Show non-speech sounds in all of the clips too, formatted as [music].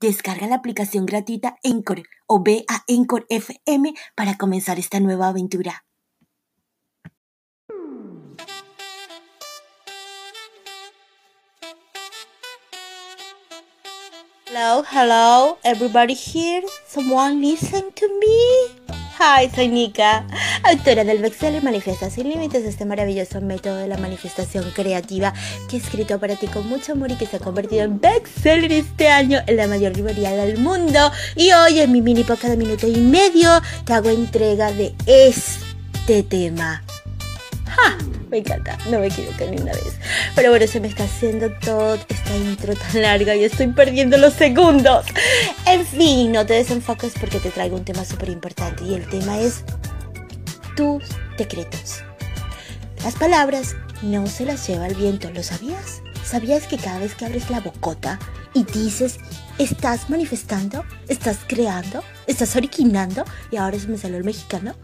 Descarga la aplicación gratuita Encore o ve a Encore FM para comenzar esta nueva aventura. Hello, hello, everybody here? Someone listen to me? Hi, soy Nika, autora del bestseller Manifiesta sin Límites, este maravilloso método de la manifestación creativa que he escrito para ti con mucho amor y que se ha convertido en bestseller este año en la mayor librería del mundo. Y hoy en mi mini poca de minuto y medio te hago entrega de este tema. ¡Ja! Me encanta, no me equivoco ni una vez. Pero bueno, se me está haciendo todo esta intro tan larga y estoy perdiendo los segundos. En fin, no te desenfoques porque te traigo un tema súper importante y el tema es tus decretos. Las palabras no se las lleva el viento, ¿lo sabías? ¿Sabías que cada vez que abres la bocota y dices, estás manifestando, estás creando, estás originando, y ahora se me salió el mexicano?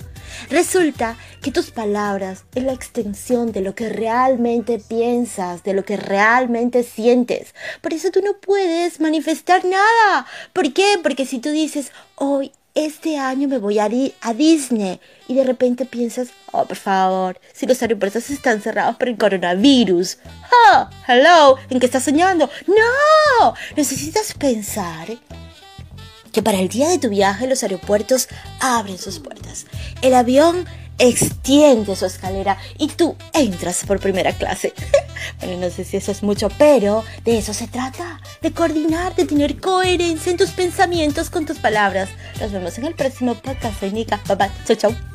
Resulta que tus palabras es la extensión de lo que realmente piensas, de lo que realmente sientes. Por eso tú no puedes manifestar nada. ¿Por qué? Porque si tú dices, hoy, este año me voy a, a Disney y de repente piensas, oh, por favor, si los aeropuertos están cerrados por el coronavirus. Oh, hello, ¿en qué estás soñando? No, necesitas pensar que para el día de tu viaje los aeropuertos abren sus puertas. El avión extiende su escalera y tú entras por primera clase. [laughs] bueno, no sé si eso es mucho, pero de eso se trata, de coordinar, de tener coherencia en tus pensamientos con tus palabras. Nos vemos en el próximo podcast. Soy Nika. Bye bye. Chau, chau.